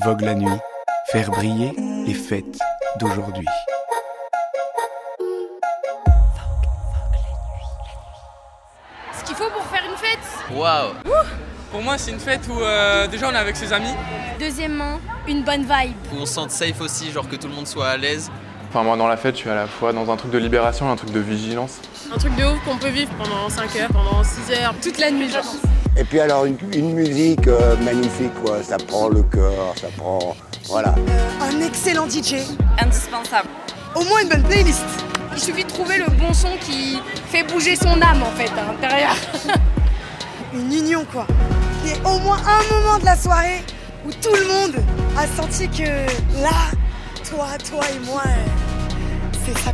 Vogue la nuit, faire briller les fêtes d'aujourd'hui. Ce qu'il faut pour faire une fête. Waouh Pour moi, c'est une fête où euh, déjà on est avec ses amis. Deuxièmement, une bonne vibe. Où on se sente safe aussi, genre que tout le monde soit à l'aise. Enfin, moi, dans la fête, je suis à la fois dans un truc de libération et un truc de vigilance. Un truc de ouf qu'on peut vivre pendant 5 heures, pendant 6 heures, toute la nuit, genre. Et puis alors une, une musique euh, magnifique, quoi. Ça prend le cœur, ça prend... Voilà. Un excellent DJ. Indispensable. Au moins une bonne playlist. Il suffit de trouver le bon son qui fait bouger son âme en fait à l'intérieur. Une union, quoi. Il y a au moins un moment de la soirée où tout le monde a senti que là, toi, toi et moi, euh, c'est ça.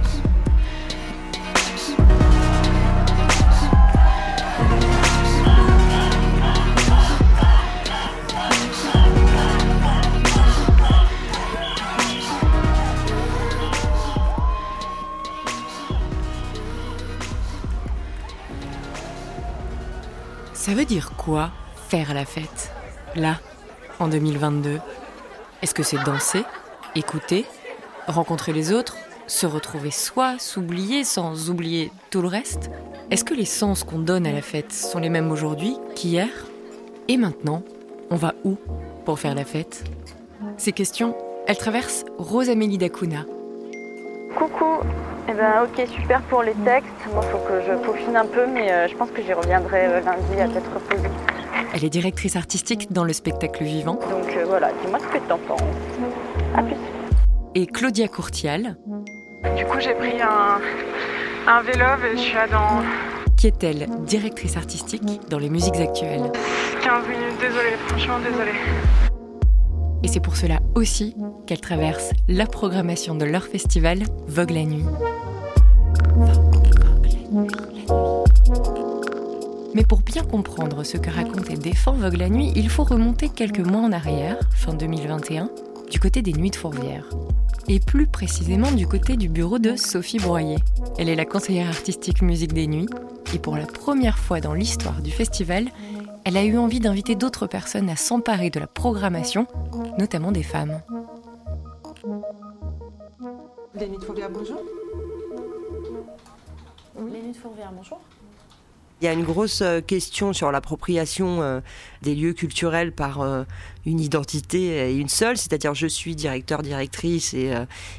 Ça veut dire quoi faire la fête Là, en 2022 Est-ce que c'est danser, écouter, rencontrer les autres, se retrouver soi, s'oublier sans oublier tout le reste? Est-ce que les sens qu'on donne à la fête sont les mêmes aujourd'hui qu'hier? Et maintenant, on va où pour faire la fête? Ces questions, elles traversent Rosamélie Dacuna, Coucou, eh ben, ok super pour les textes. Bon, faut que je peaufine un peu, mais euh, je pense que j'y reviendrai euh, lundi à tête reposée. Elle est directrice artistique dans le spectacle vivant. Donc euh, voilà, dis-moi ce que t'en penses. À plus. Et Claudia Courtial, Du coup, j'ai pris un, un vélo et je suis là dans qui est elle directrice artistique dans les musiques actuelles? 15 minutes. Désolée, franchement, désolée. Et c'est pour cela aussi qu'elle traverse la programmation de leur festival Vogue la nuit. Mais pour bien comprendre ce que raconte et défend Vogue la nuit, il faut remonter quelques mois en arrière, fin 2021, du côté des Nuits de Fourvière. Et plus précisément du côté du bureau de Sophie Broyer. Elle est la conseillère artistique musique des nuits, et pour la première fois dans l'histoire du festival, elle a eu envie d'inviter d'autres personnes à s'emparer de la programmation, notamment des femmes. Les nuits de Fourvière, bonjour. Les nuits de Fourvière, bonjour. Il y a une grosse euh, question sur l'appropriation euh, des lieux culturels par euh, une identité et une seule, c'est-à-dire je suis directeur, directrice et,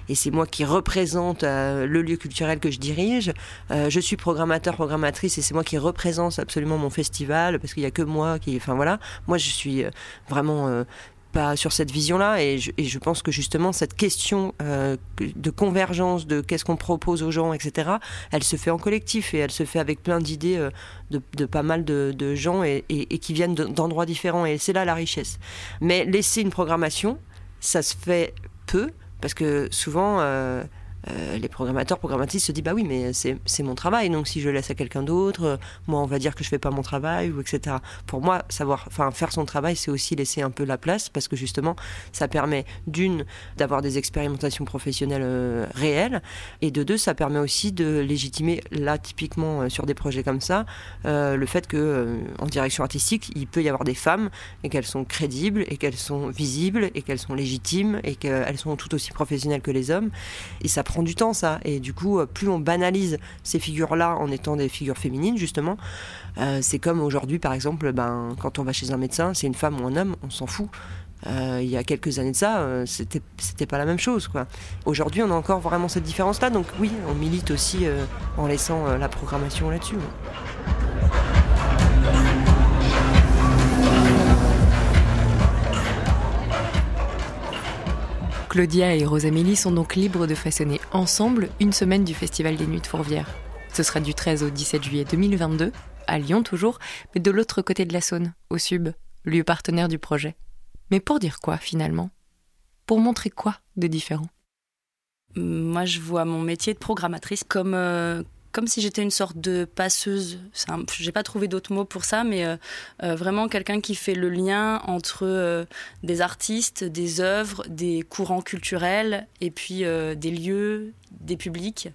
et c'est moi qui représente le lieu culturel que je dirige. Je suis programmateur, programmatrice et c'est moi qui représente absolument mon festival parce qu'il n'y a que moi qui... Enfin voilà, moi je suis vraiment... pas sur cette vision-là. Et je, pense que justement cette question euh, de convergence de qu'est-ce qu'on propose aux gens etc elle se fait en collectif et elle se fait avec plein d'idées euh, de, pas mal de, gens et, qui viennent de- d'endroits différents. Et c'est là la richesse. Mais laisser une programmation ça se fait peu parce que souvent euh, euh, les programmateurs, programmatrices se disent bah oui mais c'est mon travail donc si je laisse à quelqu'un d'autre, euh, moi on va dire que je fais pas mon travail ou etc. Pour moi savoir, enfin faire son travail c'est aussi laisser un peu la place parce que justement ça permet d'une d'avoir des expérimentations professionnelles euh, réelles et de deux ça permet aussi de légitimer là typiquement sur des projets comme ça le fait que en direction artistique il peut y avoir des femmes et qu'elles sont crédibles et qu'elles sont visibles et qu'elles sont légitimes et qu'elles sont tout aussi professionnelles que les hommes et ça prend du temps ça et du coup euh, plus on banalise ces figures là en étant des figures féminines justement euh, c'est comme aujourd'hui par exemple ben, quand on va chez un médecin c'est une femme ou un homme on s'en fout Euh, il y a quelques années de ça, c'était c'était pas la même chose. quoi. Aujourd'hui, on a encore vraiment cette différence-là. Donc oui, on milite aussi en laissant la programmation là-dessus. Claudia et Rosamélie sont donc libres de façonner ensemble une semaine du Festival des Nuits de Fourvière. Ce sera du 13 au 17 juillet 2022, à Lyon toujours, mais de l'autre côté de la Saône, au Sub, lieu partenaire du projet. Mais pour dire quoi finalement? Pour montrer quoi de différent? Moi, je vois mon métier de programmatrice comme, euh, comme si j'étais une sorte de passeuse. J'ai pas trouvé d'autres mots pour ça, mais euh, euh, vraiment quelqu'un qui fait le lien entre euh, des artistes, des œuvres, des courants culturels et puis des lieux des publics.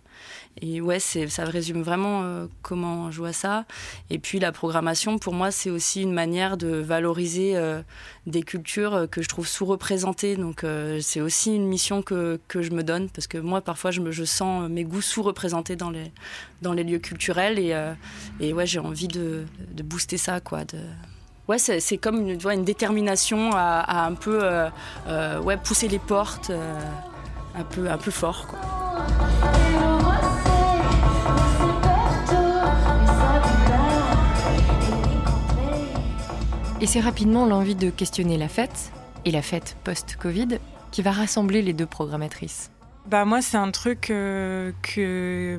Et ouais, ça résume vraiment euh, comment je vois ça. Et puis la programmation, pour moi, c'est aussi une manière de valoriser euh, des cultures euh, que je trouve sous-représentées. Donc c'est aussi une mission que, que, je me donne, parce que moi, parfois, je, me, je sens mes goûts sous-représentés dans les, dans les lieux culturels. Et, et ouais, j'ai envie de, de, booster ça, quoi. Ouais, c'est, comme une, une détermination à, à un peu ouais, pousser les portes un, peu, un peu fort, quoi. Et c'est rapidement l'envie de questionner la fête, et la fête post-Covid, qui va rassembler les deux programmatrices. Bah moi c'est un truc euh, que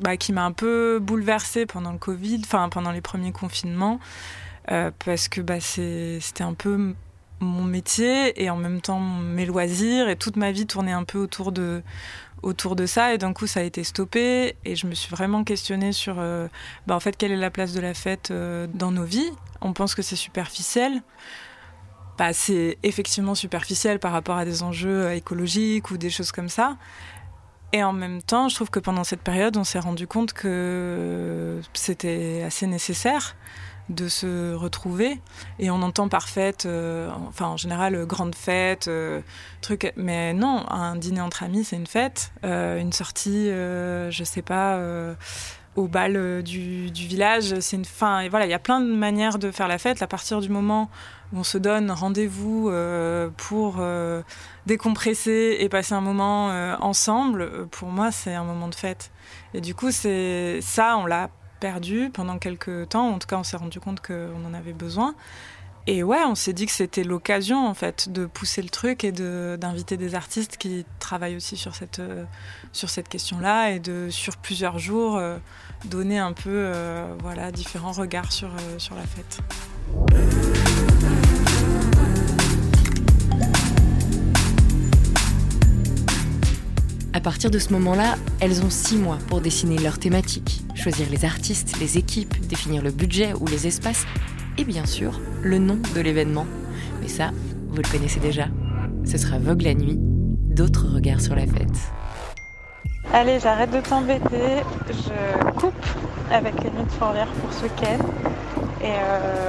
bah, qui m'a un peu bouleversée pendant le Covid, enfin pendant les premiers confinements, euh, parce que bah, c'était un peu mon métier et en même temps mes loisirs et toute ma vie tournait un peu autour de autour de ça et d'un coup ça a été stoppé et je me suis vraiment questionnée sur euh, bah, en fait quelle est la place de la fête dans nos vies on pense que c'est superficiel. Bah, c'est effectivement superficiel par rapport à des enjeux euh, écologiques ou des choses comme ça. Et en même temps, je trouve que pendant cette période, on s'est rendu compte que c'était assez nécessaire de se retrouver. Et on entend par fête, euh, enfin en général, grande fête, euh, truc. Mais non, un dîner entre amis, c'est une fête. une sortie, je sais pas au bal euh, du, village. C'est une fin. Et voilà, il y a plein de manières de faire la fête. À partir du moment où on se donne rendez-vous euh, pour euh, décompresser et passer un moment ensemble, pour moi, c'est un moment de fête. Et du coup, c'est ça, on l'a perdu pendant quelques temps. En tout cas, on s'est rendu compte qu'on en avait besoin. Et ouais, on s'est dit que c'était l'occasion en fait de pousser le truc et d'inviter des artistes qui travaillent aussi sur cette, euh, cette question-là et de sur plusieurs jours euh, donner un peu euh, voilà différents regards sur, sur la fête. À partir de ce moment-là, elles ont six mois pour dessiner leur thématique, choisir les artistes, les équipes, définir le budget ou les espaces et bien sûr le nom de l'événement. Mais ça, vous le connaissez déjà. Ce sera Vogue la nuit, d'autres regards sur la fête. Allez, j'arrête de t'embêter, je coupe avec les nuits de Fourvière pour ce week-end. Et euh,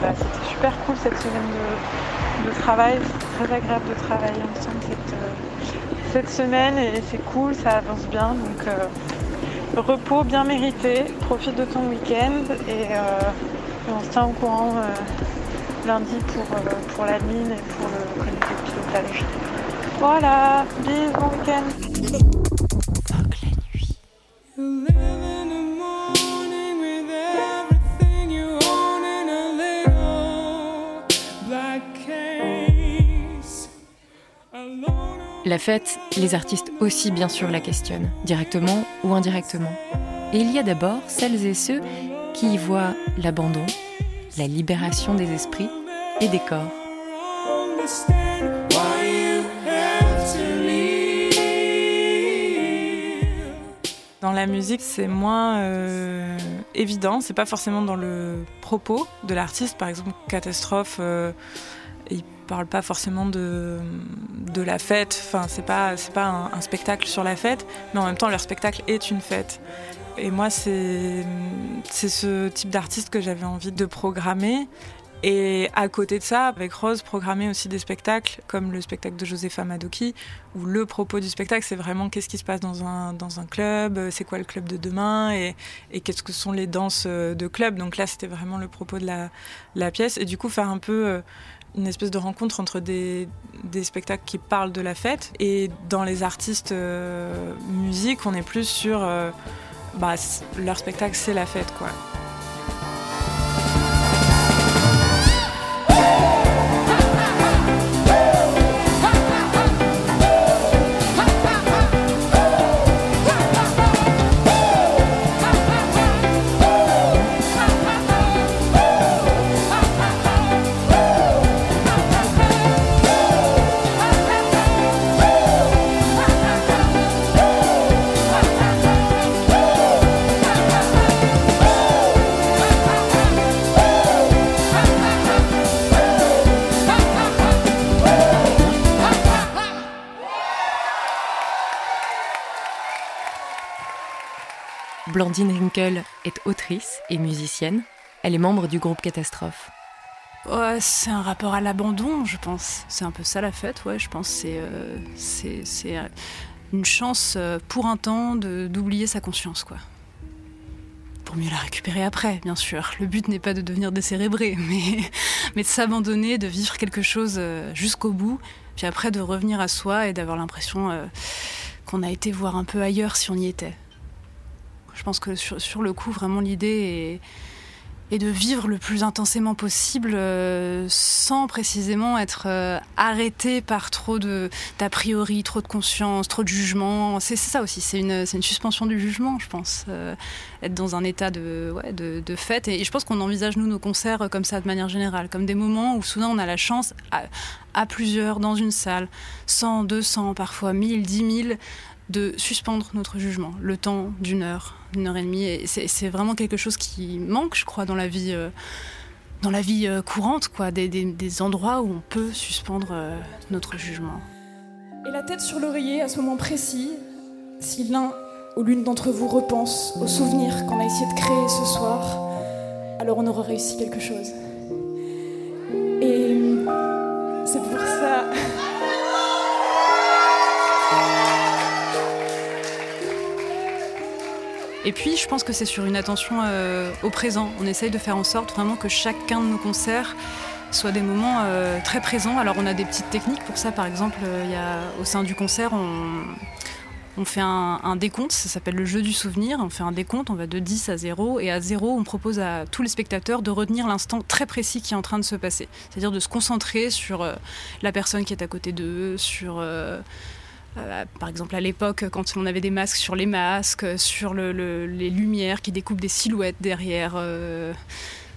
bah, c'était super cool cette semaine de, travail, c'est très agréable de travailler ensemble cette, euh, semaine et c'est cool, ça avance bien. Donc euh, repos bien mérité, profite de ton week-end et on se tient au courant euh, lundi pour, euh, pour la mine et pour le comité pilotage. Voilà, bisous, bon week-end. La fête, les artistes aussi bien sûr la questionnent, directement ou indirectement. Et il y a d'abord celles et ceux qui y voit l'abandon, la libération des esprits et des corps. Dans la musique, c'est moins euh, évident. C'est pas forcément dans le propos de l'artiste. Par exemple, Catastrophe, euh, parle pas forcément de, de la fête. Enfin, c'est pas c'est pas un, spectacle sur la fête, mais en même temps, leur spectacle est une fête. Et moi, c'est ce type d'artiste que j'avais envie de programmer. Et à côté de ça, avec Rose, programmer aussi des spectacles comme le spectacle de Josepha Madoki, où le propos du spectacle, c'est vraiment qu'est-ce qui se passe dans un, dans un club, c'est quoi le club de demain, et, et qu'est-ce que sont les danses de club. Donc là, c'était vraiment le propos de la, la, pièce. Et du coup, faire un peu euh, une espèce de rencontre entre des, spectacles qui parlent de la fête. Et dans les artistes euh, musique, on est plus sur... Euh, bah, leur spectacle, c'est la fête, quoi. Est autrice et musicienne. Elle est membre du groupe Catastrophe. C'est un rapport à l'abandon, je pense. C'est un peu ça la fête, ouais, je pense. C'est euh, c'est euh, une chance euh, pour un temps d'oublier sa conscience, quoi. Pour mieux la récupérer après, bien sûr. Le but n'est pas de devenir décérébré, mais, de s'abandonner, de vivre quelque chose jusqu'au bout, puis après de revenir à soi et d'avoir l'impression qu'on a été voir un peu ailleurs si on y était. Je pense que sur, le coup, vraiment, l'idée est de vivre le plus intensément possible euh, sans précisément être euh, arrêté par trop d'a priori, trop de conscience, trop de jugement. C'est ça aussi, c'est une, suspension du jugement, je pense. euh, être dans un état de, ouais, de, fête. Et, je pense qu'on envisage, nous, nos concerts comme ça de manière générale, comme des moments où soudain on a la chance, à, à plusieurs, dans une salle, 100, 200, parfois 1000, 10 000, de suspendre notre jugement, le temps d'une heure, d'une heure et demie. Et c'est vraiment quelque chose qui manque, je crois, dans la vie, euh, dans la vie euh, courante, quoi, des endroits où on peut suspendre euh, notre jugement. Et la tête sur l'oreiller à ce moment précis, si l'un ou l'une d'entre vous repense aux souvenirs qu'on a essayé de créer ce soir, alors on aura réussi quelque chose. Et c'est pour ça. Et puis, je pense que c'est sur une attention euh, au présent. On essaye de faire en sorte vraiment que chacun de nos concerts soit des moments euh, très présents. Alors, on a des petites techniques pour ça. Par exemple, euh, il y a, au sein du concert, on, on fait un, décompte. Ça s'appelle le jeu du souvenir. On fait un décompte. On va de 10 à 0. Et à 0, on propose à tous les spectateurs de retenir l'instant très précis qui est en train de se passer. C'est-à-dire de se concentrer sur la personne qui est à côté d'eux, sur. Euh, par exemple, à l'époque, quand on avait des masques sur les masques, sur le- le- les lumières qui découpent des silhouettes derrière, euh,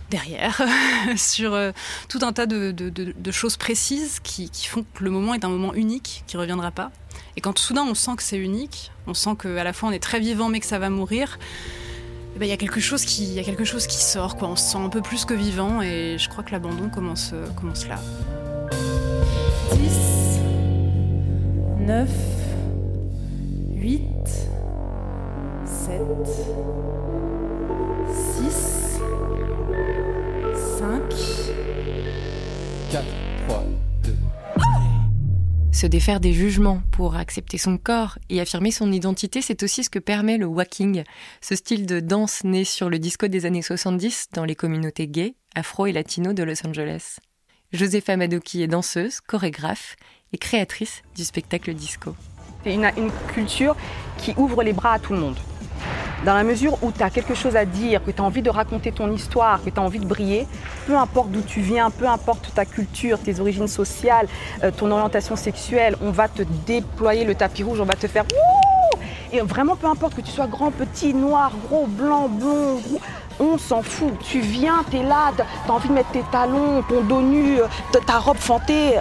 derrière, sur euh, tout un tas de, choses précises qui, font que le moment est un moment unique, qui ne reviendra pas. Et quand soudain on sent que c'est unique, on sent qu'à la fois on est très vivant mais que ça va mourir, eh ben, il y a quelque chose qui, sort. On se sent un peu plus que vivant et je crois que l'abandon commence, commence là. 10, 9, 8, 7, 6, 5, 4, 3, 2. Se défaire des jugements pour accepter son corps et affirmer son identité, c'est aussi ce que permet le walking, ce style de danse né sur le disco des années 70 dans les communautés gays, afro et latino de Los Angeles. Josefa Madoki est danseuse, chorégraphe et créatrice du spectacle disco. C'est une, une culture qui ouvre les bras à tout le monde. Dans la mesure où tu as quelque chose à dire, que tu as envie de raconter ton histoire, que tu as envie de briller, peu importe d'où tu viens, peu importe ta culture, tes origines sociales, euh, ton orientation sexuelle, on va te déployer le tapis rouge, on va te faire Wouh Et vraiment, peu importe que tu sois grand, petit, noir, gros, blanc, blond, on s'en fout. Tu viens, tu es là, tu as envie de mettre tes talons, ton dos nu, euh, ta robe fantée.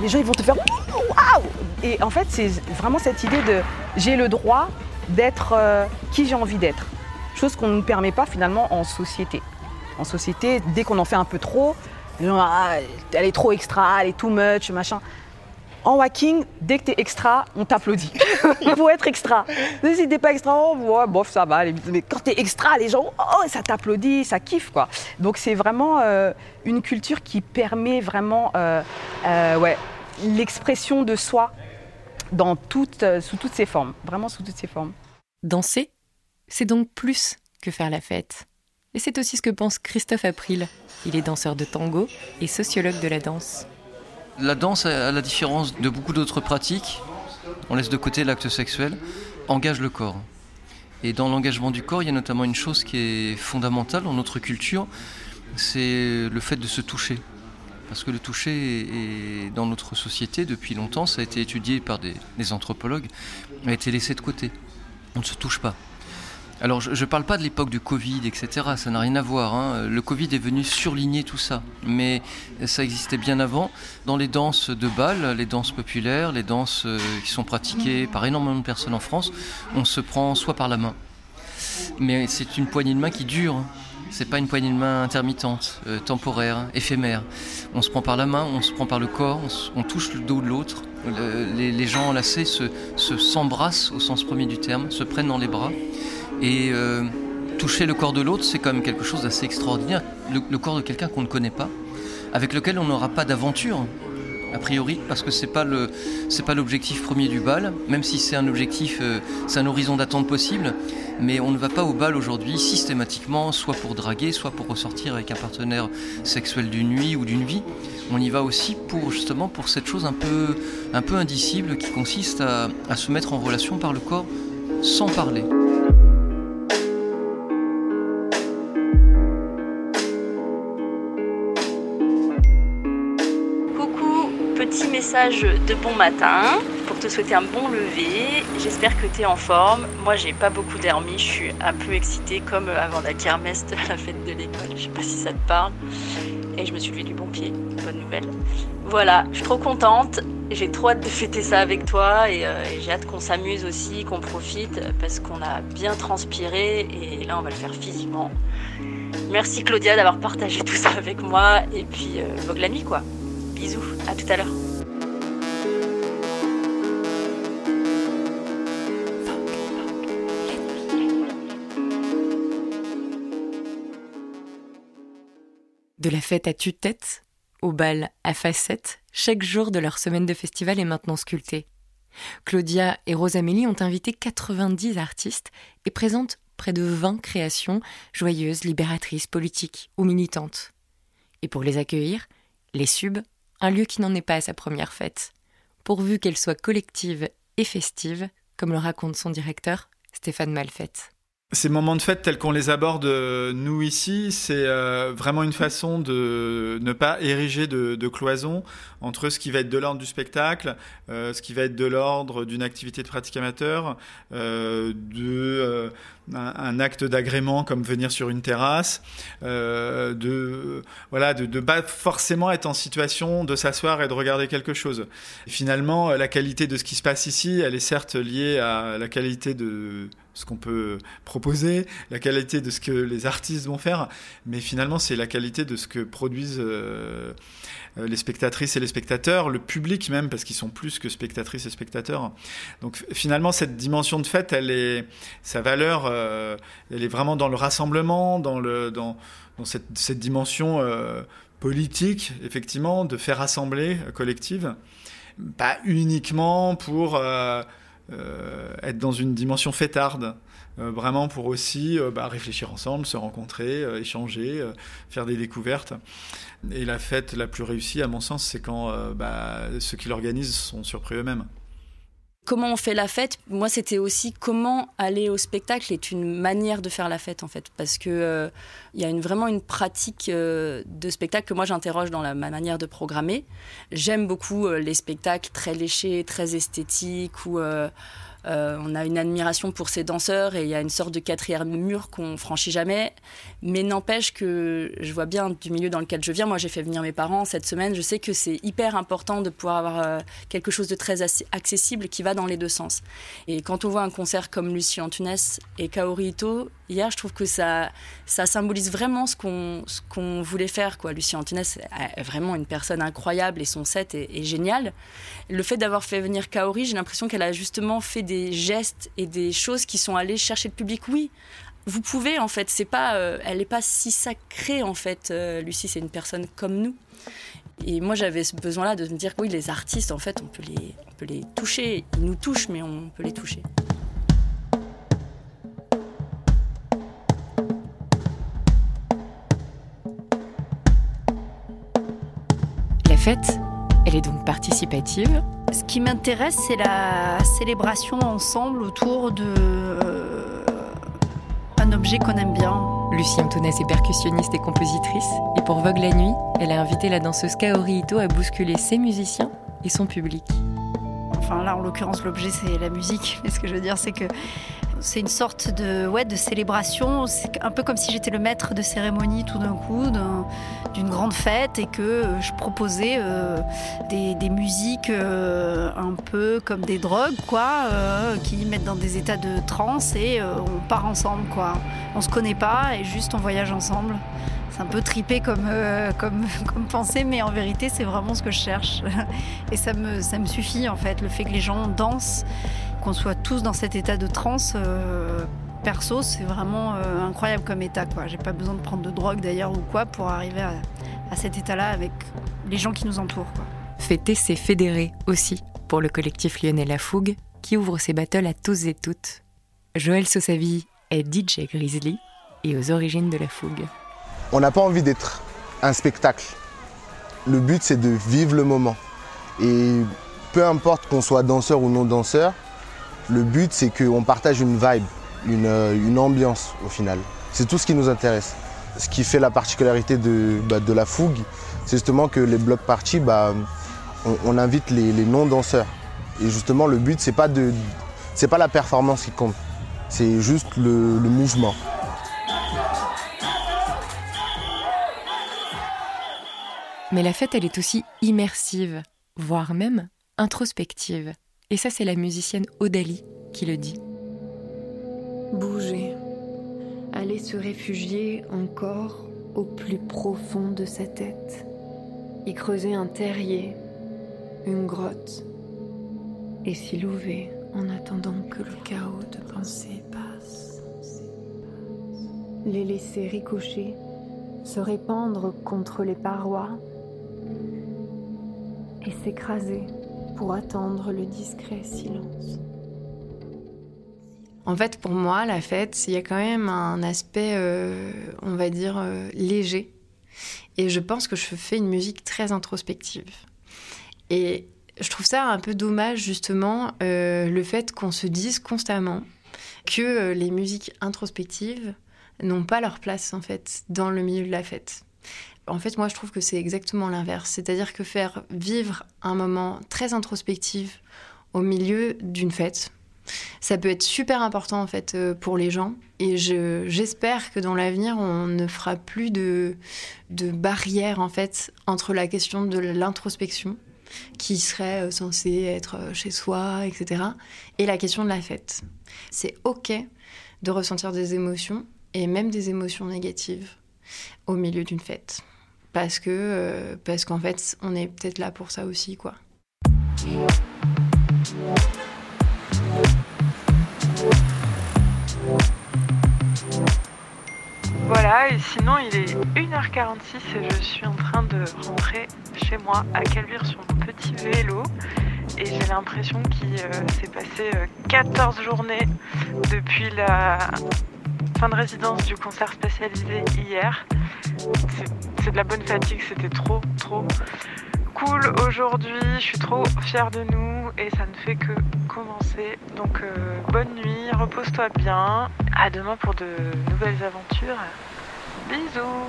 Les gens, ils vont te faire Waouh Et en fait, c'est vraiment cette idée de j'ai le droit d'être euh, qui j'ai envie d'être. Chose qu'on ne permet pas finalement en société. En société, dès qu'on en fait un peu trop, les Ah, elle est trop extra, elle est too much, machin. En walking, dès que t'es extra, on t'applaudit. Il faut être extra. Si t'es pas extra, oh, ouais, bof, ça va. Mais quand t'es extra, les gens, oh, ça t'applaudit, ça kiffe, quoi. Donc c'est vraiment euh, une culture qui permet vraiment, euh, euh, ouais, l'expression de soi dans toutes, sous toutes ses formes. Vraiment sous toutes ses formes. Danser, c'est donc plus que faire la fête. Et c'est aussi ce que pense Christophe April. Il est danseur de tango et sociologue de la danse. La danse, à la différence de beaucoup d'autres pratiques, on laisse de côté l'acte sexuel, engage le corps. Et dans l'engagement du corps, il y a notamment une chose qui est fondamentale dans notre culture, c'est le fait de se toucher. Parce que le toucher est, dans notre société, depuis longtemps, ça a été étudié par des, des anthropologues, a été laissé de côté. On ne se touche pas. Alors je ne parle pas de l'époque du Covid, etc. Ça n'a rien à voir. hein. Le Covid est venu surligner tout ça. Mais ça existait bien avant. Dans les danses de bal, les danses populaires, les danses euh, qui sont pratiquées par énormément de personnes en France, on se prend soit par la main. Mais c'est une poignée de main qui dure. hein. C'est pas une poignée de main intermittente, euh, temporaire, éphémère. On se prend par la main, on se prend par le corps, on, touche le dos de l'autre. Le- les, gens enlacés se- s'embrassent au sens premier du terme, se prennent dans les bras. Et euh, toucher le corps de l'autre, c'est quand même quelque chose d'assez extraordinaire. Le, corps de quelqu'un qu'on ne connaît pas, avec lequel on n'aura pas d'aventure, a priori, parce que le c'est pas l'objectif premier du bal, même si c'est un objectif, euh, c'est un horizon d'attente possible. Mais on ne va pas au bal aujourd'hui systématiquement, soit pour draguer, soit pour ressortir avec un partenaire sexuel d'une nuit ou d'une vie. On y va aussi pour justement pour cette chose un peu un peu indicible qui consiste à se mettre en relation par le corps sans parler. Message de bon matin pour te souhaiter un bon lever. J'espère que tu es en forme. Moi, j'ai pas beaucoup dormi. Je suis un peu excitée comme avant la kermesse la fête de l'école. Je sais pas si ça te parle. Et je me suis levée du bon pied. Bonne nouvelle. Voilà, je suis trop contente. J'ai trop hâte de fêter ça avec toi et, euh, et j'ai hâte qu'on s'amuse aussi, qu'on profite parce qu'on a bien transpiré et là on va le faire physiquement. Merci Claudia d'avoir partagé tout ça avec moi et puis euh, vogue la nuit quoi. Bisous, à tout à l'heure. De la fête à tue-tête, au bal à facettes, chaque jour de leur semaine de festival est maintenant sculpté. Claudia et Rosamélie ont invité 90 artistes et présentent près de 20 créations joyeuses, libératrices, politiques ou militantes. Et pour les accueillir, les Subs, un lieu qui n'en est pas à sa première fête, pourvu qu'elle soit collective et festive, comme le raconte son directeur, Stéphane Malfette. Ces moments de fête tels qu'on les aborde euh, nous ici, c'est euh, vraiment une façon de ne pas ériger de, cloison entre ce qui va être de l'ordre du spectacle, euh, ce qui va être de l'ordre d'une activité de pratique amateur, de un, acte d'agrément comme venir sur une terrasse, de voilà, de, de pas forcément être en situation de s'asseoir et de regarder quelque chose. finalement, la qualité de ce qui se passe ici, elle est certes liée à la qualité de ce qu'on peut proposer, la qualité de ce que les artistes vont faire, mais finalement c'est la qualité de ce que produisent euh, euh, les spectatrices et les spectateurs, le public même, parce qu'ils sont plus que spectatrices et spectateurs. Donc finalement cette dimension de fête, elle est, sa valeur, euh, elle est vraiment dans le rassemblement, dans, cette, dimension politique, effectivement, de faire assembler collective, pas uniquement pour euh, être dans une dimension fêtarde, euh, vraiment pour aussi euh, bah, réfléchir ensemble, se rencontrer, échanger, faire des découvertes. Et la fête la plus réussie, à mon sens, c'est quand bah, ceux qui l'organisent sont surpris eux-mêmes comment on fait la fête, moi c'était aussi comment aller au spectacle est une manière de faire la fête en fait, parce que il y a vraiment une pratique de spectacle que moi j'interroge dans la, ma manière de programmer. J'aime beaucoup les spectacles très léchés, très esthétiques ou euh, on a une admiration pour ces danseurs et il y a une sorte de quatrième mur qu'on franchit jamais. Mais n'empêche que je vois bien du milieu dans lequel je viens. Moi, j'ai fait venir mes parents cette semaine. Je sais que c'est hyper important de pouvoir avoir euh, quelque chose de très accessible qui va dans les deux sens. Et quand on voit un concert comme Lucie Antunes et Kaori Ito, hier, je trouve que ça, symbolise vraiment ce qu'on qu'on voulait faire. Quoi. Lucie Antunes est vraiment une personne incroyable et son set est, est génial. Le fait d'avoir fait venir Kaori, j'ai l'impression qu'elle a justement fait des gestes et des choses qui sont allées chercher le public. Oui, vous pouvez en fait, c'est pas, euh, elle n'est pas si sacrée en fait. Euh, Lucie, c'est une personne comme nous. Et moi, j'avais ce besoin-là de me dire que oui, les artistes, en fait, on peut les, on peut les toucher. Ils nous touchent, mais on peut les toucher. La fête, elle est donc participative. Ce qui m'intéresse, c'est la célébration ensemble autour de euh, un objet qu'on aime bien. Lucie Antonès est percussionniste et compositrice, et pour Vogue la nuit, elle a invité la danseuse Kaori Ito à bousculer ses musiciens et son public. Enfin là, en l'occurrence, l'objet c'est la musique. Mais ce que je veux dire, c'est que c'est une sorte de, ouais, de célébration. C'est un peu comme si j'étais le maître de cérémonie tout d'un coup, d'une grande fête et que euh, je proposais euh, des, musiques euh, un peu comme des drogues, quoi, qui mettent dans des états de transe et on part ensemble, quoi. On se connaît pas et juste on voyage ensemble. C'est un peu tripé comme, comme, comme pensée, mais en vérité, c'est vraiment ce que je cherche. Et ça me, ça me suffit, en fait, le fait que les gens dansent qu'on soit tous dans cet état de transe, euh, perso, c'est vraiment euh, incroyable comme état. Quoi. J'ai pas besoin de prendre de drogue d'ailleurs ou quoi pour arriver à, à cet état-là avec les gens qui nous entourent. Quoi. Fêter, c'est fédérer aussi pour le collectif lyonnais La Fougue qui ouvre ses battles à tous et toutes. Joël Sossavi est DJ Grizzly et aux origines de La Fougue. On n'a pas envie d'être un spectacle. Le but, c'est de vivre le moment. Et peu importe qu'on soit danseur ou non danseur, le but, c'est qu'on partage une vibe, une, une, ambiance au final. C'est tout ce qui nous intéresse. Ce qui fait la particularité de, bah, la fougue, c'est justement que les blocs parties, bah, on, invite les, non-danseurs. Et justement, le but, c'est pas pas la performance qui compte, c'est juste le mouvement. Mais la fête, elle est aussi immersive, voire même introspective. Et ça, c'est la musicienne Odali qui le dit. Bouger, aller se réfugier encore au plus profond de sa tête, y creuser un terrier, une grotte, et s'y louver en attendant que le chaos de pensée passe. Les laisser ricocher, se répandre contre les parois. Et s'écraser pour attendre le discret silence. En fait, pour moi, la fête, il y a quand même un aspect, euh, on va dire, euh, léger. Et je pense que je fais une musique très introspective. Et je trouve ça un peu dommage, justement, euh, le fait qu'on se dise constamment que les musiques introspectives n'ont pas leur place, en fait, dans le milieu de la fête. En fait, moi, je trouve que c'est exactement l'inverse. C'est-à-dire que faire vivre un moment très introspectif au milieu d'une fête, ça peut être super important en fait pour les gens. Et j'espère que dans l'avenir, on ne fera plus de, de barrières en fait entre la question de l'introspection, qui serait censée être chez soi, etc., et la question de la fête. C'est ok de ressentir des émotions, et même des émotions négatives, au milieu d'une fête parce que euh, parce qu'en fait on est peut-être là pour ça aussi quoi. Voilà, et sinon il est 1h46 et je suis en train de rentrer chez moi à Calvire sur mon petit vélo. Et j'ai l'impression qu'il euh, s'est passé euh, 14 journées depuis la fin de résidence du concert spécialisé hier. C'est de la bonne fatigue, c'était trop, trop cool aujourd'hui. Je suis trop fière de nous et ça ne fait que commencer. Donc euh, bonne nuit, repose-toi bien. À demain pour de nouvelles aventures. Bisous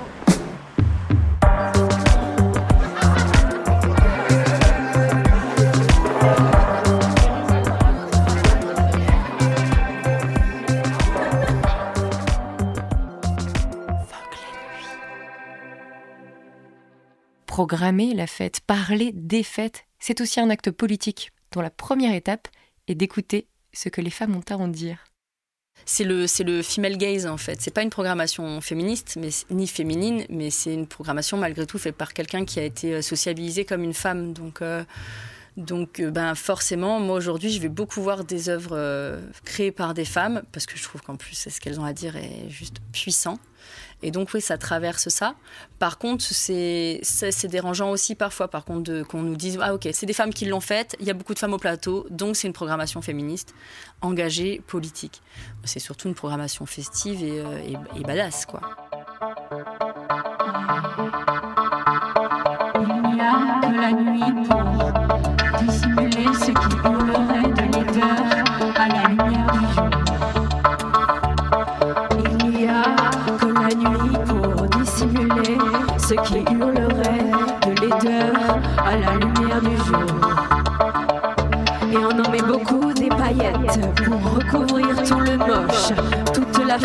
Programmer la fête, parler des fêtes, c'est aussi un acte politique dont la première étape est d'écouter ce que les femmes ont à en dire. C'est le, c'est le female gaze en fait. C'est pas une programmation féministe mais, ni féminine, mais c'est une programmation malgré tout faite par quelqu'un qui a été sociabilisé comme une femme. Donc, euh, donc ben, forcément, moi aujourd'hui, je vais beaucoup voir des œuvres euh, créées par des femmes parce que je trouve qu'en plus, ce qu'elles ont à dire est juste puissant. Et donc oui, ça traverse ça. Par contre, c'est dérangeant aussi parfois, par contre, qu'on nous dise ah ok, c'est des femmes qui l'ont faite. Il y a beaucoup de femmes au plateau, donc c'est une programmation féministe, engagée, politique. C'est surtout une programmation festive et, euh, et, et badass quoi.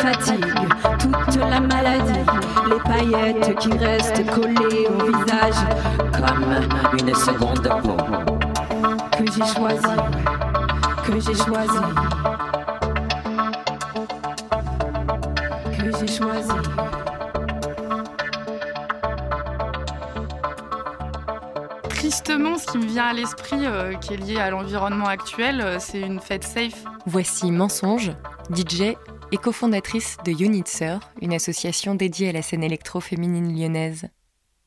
Fatigue, toute la maladie, les paillettes qui restent collées au visage comme une seconde peau que j'ai choisi, que j'ai choisi, que j'ai choisi. Tristement, ce qui me vient à l'esprit, euh, qui est lié à l'environnement actuel, euh, c'est une fête safe. Voici Mensonge, DJ et cofondatrice de Unitser, une association dédiée à la scène électro-féminine lyonnaise.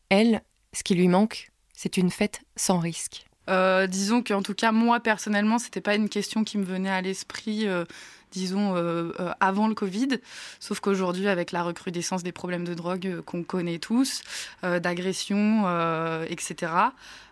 Elle, ce qui lui manque, c'est une fête sans risque. Euh, disons qu'en tout cas, moi personnellement, c'était pas une question qui me venait à l'esprit, euh, disons, euh, euh, avant le Covid. Sauf qu'aujourd'hui, avec la recrudescence des problèmes de drogue qu'on connaît tous, d'agression, euh, etc.,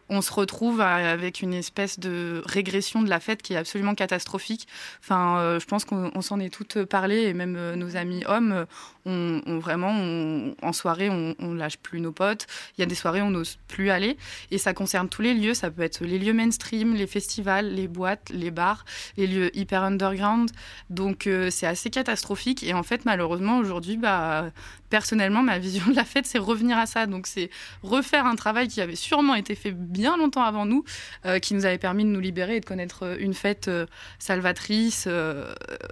on se retrouve avec une espèce de régression de la fête qui est absolument catastrophique. Enfin, euh, je pense qu'on on s'en est toutes parlé, et même euh, nos amis hommes, euh, on, vraiment, on- en soirée, on, on lâche plus nos potes. Il y a des soirées on n'ose plus aller, et ça concerne tous les lieux. Ça peut être les lieux mainstream, les festivals, les boîtes, les bars, les lieux hyper underground. Donc c'est assez catastrophique. Et en fait, malheureusement, aujourd'hui, bah, personnellement, ma vision de la fête, c'est revenir à ça. Donc c'est refaire un travail qui avait sûrement été fait bien longtemps avant nous, euh, qui nous avait permis de nous libérer et de connaître euh, une fête euh, salvatrice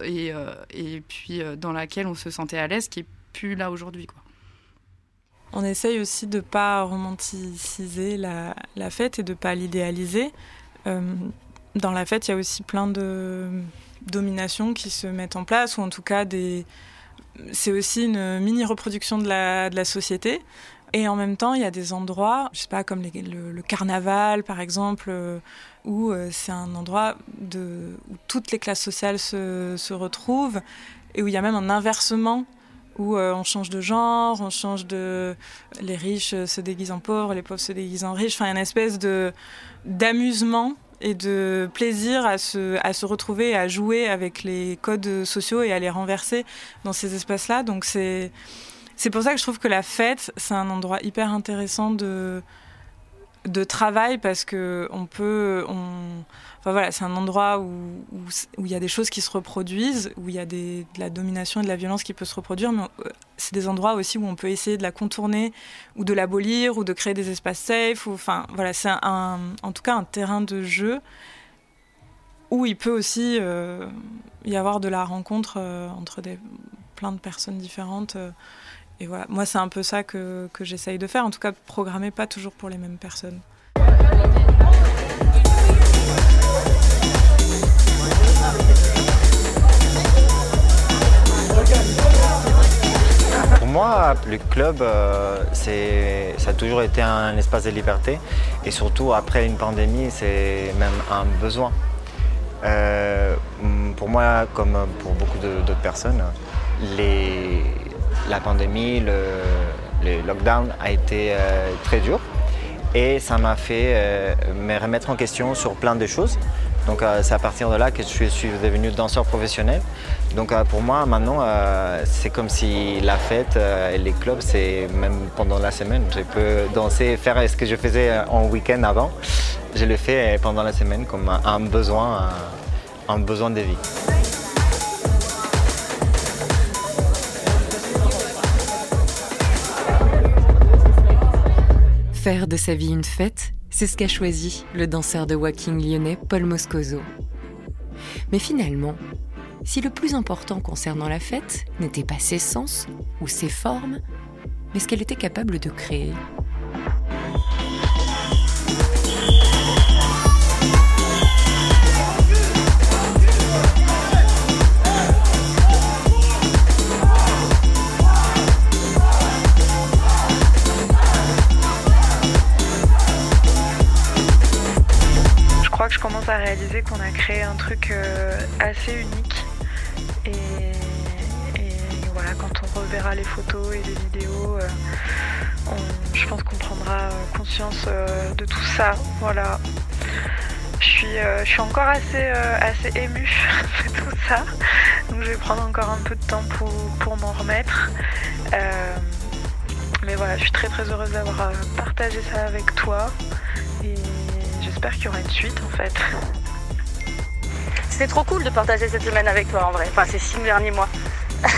et, et puis dans laquelle on se sentait à l'aise, qui est plus là aujourd'hui. quoi. On essaye aussi de ne pas romanticiser la, la fête et de ne pas l'idéaliser. Dans la fête, il y a aussi plein de dominations qui se mettent en place, ou en tout cas, des... c'est aussi une mini-reproduction de la, de la société. Et en même temps, il y a des endroits, je sais pas, comme le, le carnaval par exemple, euh, où euh, c'est un endroit de, où toutes les classes sociales se, se retrouvent et où il y a même un inversement où euh, on change de genre, on change de... Les riches se déguisent en pauvres, les pauvres se déguisent en riches. Enfin, une espèce d'amusement et de plaisir à se, à se retrouver et à jouer avec les codes sociaux et à les renverser dans ces espaces-là. Donc c'est... C'est pour ça que je trouve que la fête, c'est un endroit hyper intéressant de, de travail parce que on peut, on, enfin voilà, c'est un endroit où où où il y a des choses qui se reproduisent, où il y a de la domination et de la violence qui peut se reproduire, euh, c'est des endroits aussi où on peut essayer de la contourner ou de l'abolir ou de créer des espaces safe. Enfin voilà, c'est un, en tout cas un terrain de jeu où il peut aussi euh, y avoir de la rencontre euh, entre des, plein de personnes différentes. euh, et voilà, moi c'est un peu ça que, que j'essaye de faire, en tout cas programmer pas toujours pour les mêmes personnes. Moi, le club, euh, ça a toujours été un espace de liberté et surtout après une pandémie, c'est même un besoin. Euh, pour moi, comme pour beaucoup d'autres personnes, la pandémie, le, lockdown a été euh, très dur et ça m'a fait me remettre en question sur plein de choses. Donc euh, c'est à partir de là que je suis, suis devenu danseur professionnel. Donc euh, pour moi maintenant euh, c'est comme si la fête et les clubs c'est même pendant la semaine. Je peux danser, faire ce que je faisais en week-end avant. Je le fais pendant la semaine comme un, besoin, un besoin de vie. Faire de sa vie une fête, c'est ce qu'a choisi le danseur de walking lyonnais Paul Moscoso. Mais finalement, si le plus important concernant la fête n'était pas ses sens ou ses formes, mais ce qu'elle était capable de créer. Je commence à réaliser qu'on a créé un truc euh, assez unique. Et, voilà, quand on reverra les photos et les vidéos, euh, je pense qu'on prendra euh, conscience de tout ça. Voilà. Je suis, je suis encore assez, assez émue de tout ça. Donc je vais prendre encore un peu de temps pour, pour m'en remettre. Mais voilà, je suis très très heureuse d'avoir partagé ça avec toi. J'espère qu'il y aura une suite en fait. C'était trop cool de partager cette semaine avec toi en vrai. Enfin, ces six derniers mois.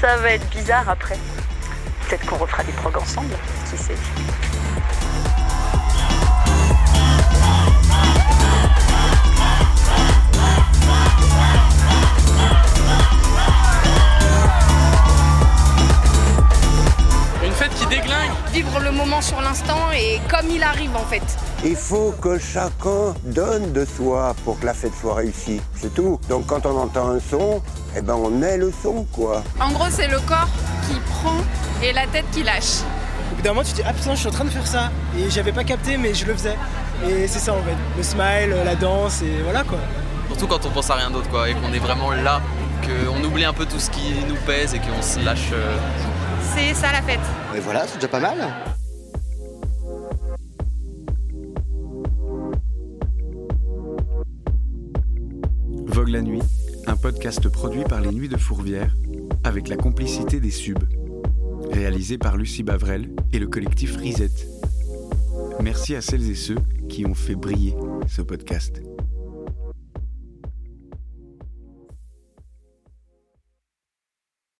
Ça va être bizarre après. Peut-être qu'on refera des prog ensemble, qui sait. Déglingue. Vivre le moment sur l'instant et comme il arrive en fait. Il faut que chacun donne de soi pour que la fête soit réussie. C'est tout. Donc quand on entend un son, eh ben on est le son, quoi. En gros, c'est le corps qui prend et la tête qui lâche. Au bout d'un moment, tu te dis, ah putain, je suis en train de faire ça. Et j'avais pas capté, mais je le faisais. Et c'est ça en fait. Le smile, la danse, et voilà quoi. Surtout quand on pense à rien d'autre, quoi, et qu'on est vraiment là, qu'on oublie un peu tout ce qui nous pèse et qu'on se lâche. euh, C'est ça la fête. Et voilà, c'est déjà pas mal. Vogue la nuit, un podcast produit par les Nuits de Fourvière avec la complicité des Subs. Réalisé par Lucie Bavrel et le collectif Risette. Merci à celles et ceux qui ont fait briller ce podcast.